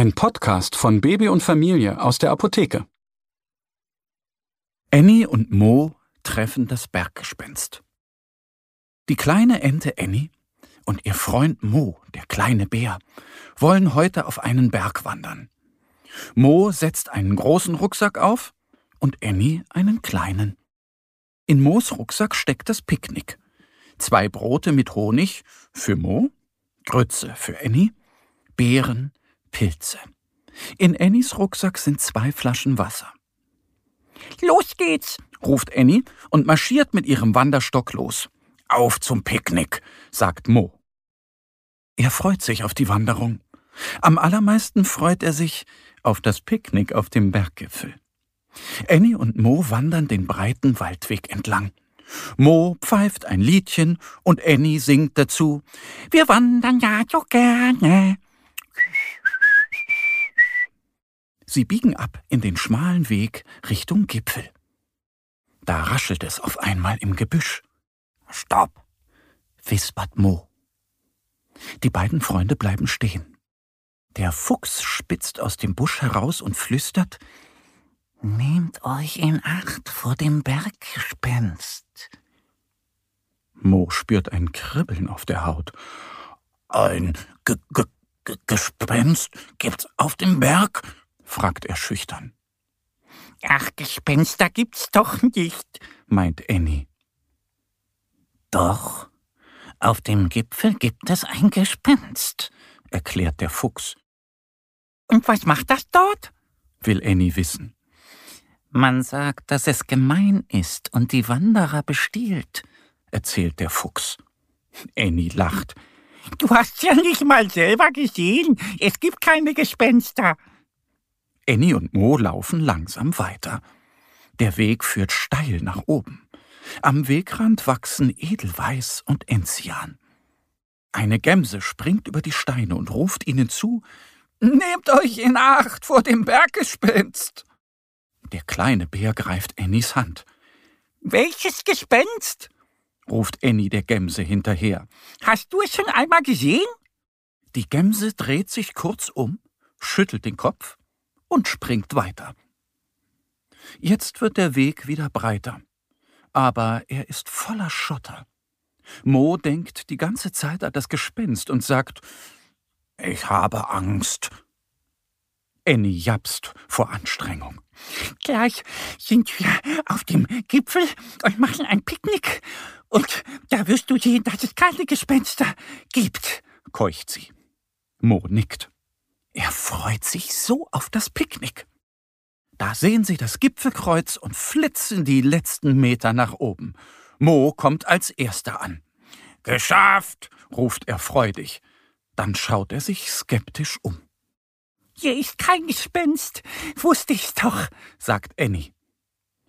Ein Podcast von Baby und Familie aus der Apotheke. Annie und Mo treffen das Berggespenst. Die kleine Ente Annie und ihr Freund Mo, der kleine Bär, wollen heute auf einen Berg wandern. Mo setzt einen großen Rucksack auf und Annie einen kleinen. In Moos Rucksack steckt das Picknick. Zwei Brote mit Honig für Mo, Grütze für Annie, Beeren, Pilze. In Annies Rucksack sind zwei Flaschen Wasser. Los geht's, ruft Annie und marschiert mit ihrem Wanderstock los. Auf zum Picknick, sagt Mo. Er freut sich auf die Wanderung. Am allermeisten freut er sich auf das Picknick auf dem Berggipfel. Annie und Mo wandern den breiten Waldweg entlang. Mo pfeift ein Liedchen und Annie singt dazu Wir wandern ja so gerne. Sie biegen ab in den schmalen Weg Richtung Gipfel. Da raschelt es auf einmal im Gebüsch. Stopp, wispert Mo. Die beiden Freunde bleiben stehen. Der Fuchs spitzt aus dem Busch heraus und flüstert Nehmt euch in Acht vor dem Berggespenst. Mo spürt ein Kribbeln auf der Haut. Ein G -G -G Gespenst gibt's auf dem Berg? Fragt er schüchtern. Ach, Gespenster gibt's doch nicht, meint Annie. Doch, auf dem Gipfel gibt es ein Gespenst, erklärt der Fuchs. Und was macht das dort? will Annie wissen. Man sagt, dass es gemein ist und die Wanderer bestiehlt, erzählt der Fuchs. Annie lacht. Du hast ja nicht mal selber gesehen. Es gibt keine Gespenster. Annie und Mo laufen langsam weiter. Der Weg führt steil nach oben. Am Wegrand wachsen Edelweiß und Enzian. Eine Gemse springt über die Steine und ruft ihnen zu Nehmt euch in Acht vor dem Berggespenst. Der kleine Bär greift Annies Hand. Welches Gespenst? ruft Annie der Gemse hinterher. Hast du es schon einmal gesehen? Die Gemse dreht sich kurz um, schüttelt den Kopf und springt weiter. Jetzt wird der Weg wieder breiter, aber er ist voller Schotter. Mo denkt die ganze Zeit an das Gespenst und sagt, ich habe Angst. Annie japst vor Anstrengung. Gleich sind wir auf dem Gipfel und machen ein Picknick. Und da wirst du sehen, dass es keine Gespenster gibt, keucht sie. Mo nickt. Er freut sich so auf das Picknick. Da sehen sie das Gipfelkreuz und flitzen die letzten Meter nach oben. Mo kommt als erster an. Geschafft, ruft er freudig. Dann schaut er sich skeptisch um. Hier ist kein Gespenst, wusste ich's doch, sagt Annie.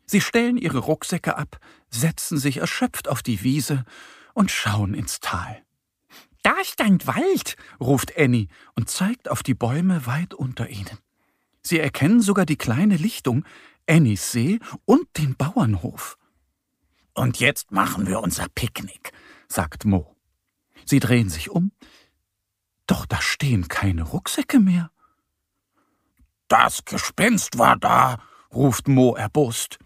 Sie stellen ihre Rucksäcke ab, setzen sich erschöpft auf die Wiese und schauen ins Tal. Da ist ein Wald, ruft Annie und zeigt auf die Bäume weit unter ihnen. Sie erkennen sogar die kleine Lichtung, Annies See und den Bauernhof. Und jetzt machen wir unser Picknick, sagt Mo. Sie drehen sich um, doch da stehen keine Rucksäcke mehr. Das Gespenst war da, ruft Mo erbost.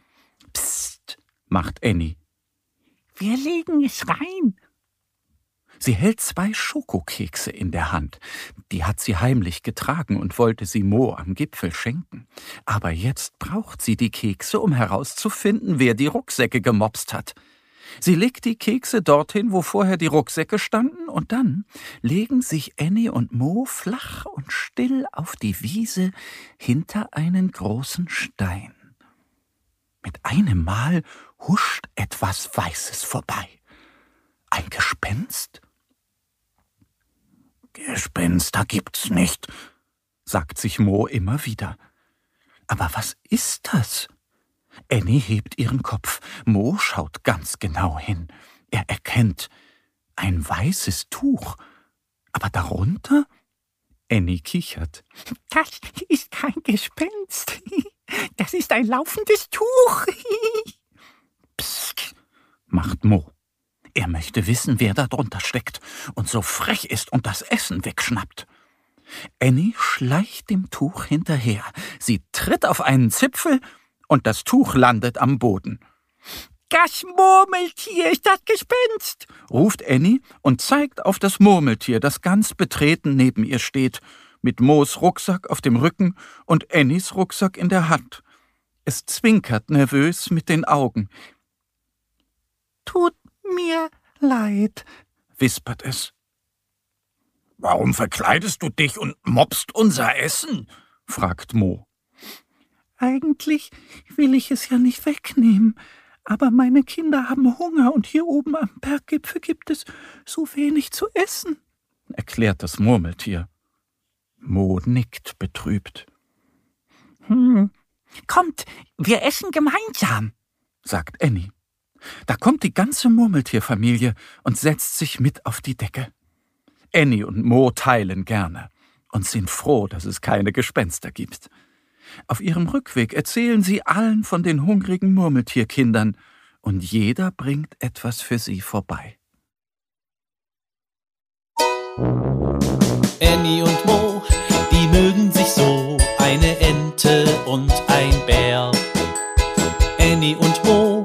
Psst, macht Annie. Wir legen es rein. Sie hält zwei Schokokekse in der Hand. Die hat sie heimlich getragen und wollte sie Mo am Gipfel schenken. Aber jetzt braucht sie die Kekse, um herauszufinden, wer die Rucksäcke gemopst hat. Sie legt die Kekse dorthin, wo vorher die Rucksäcke standen, und dann legen sich Annie und Mo flach und still auf die Wiese hinter einen großen Stein. Mit einem Mal huscht etwas Weißes vorbei. Ein Gespenst? Gespenster gibt's nicht, sagt sich Mo immer wieder. Aber was ist das? Annie hebt ihren Kopf. Mo schaut ganz genau hin. Er erkennt ein weißes Tuch. Aber darunter? Annie kichert. Das ist kein Gespenst. Das ist ein laufendes Tuch. Psst, macht Mo. Er möchte wissen, wer da drunter steckt und so frech ist und das Essen wegschnappt. Annie schleicht dem Tuch hinterher. Sie tritt auf einen Zipfel und das Tuch landet am Boden. Das Murmeltier ist das Gespenst, ruft Annie und zeigt auf das Murmeltier, das ganz betreten neben ihr steht, mit Moos Rucksack auf dem Rücken und Annies Rucksack in der Hand. Es zwinkert nervös mit den Augen. Tut mir leid, wispert es. Warum verkleidest du dich und mobst unser Essen? fragt Mo. Eigentlich will ich es ja nicht wegnehmen, aber meine Kinder haben Hunger und hier oben am Berggipfel gibt es so wenig zu essen, erklärt das Murmeltier. Mo nickt betrübt. Hm. Kommt, wir essen gemeinsam, sagt Annie. Da kommt die ganze Murmeltierfamilie und setzt sich mit auf die Decke. Annie und Mo teilen gerne und sind froh, dass es keine Gespenster gibt. Auf ihrem Rückweg erzählen sie allen von den hungrigen Murmeltierkindern, und jeder bringt etwas für sie vorbei. Annie und Mo, die mögen sich so, eine Ente und ein Bär. Annie und Mo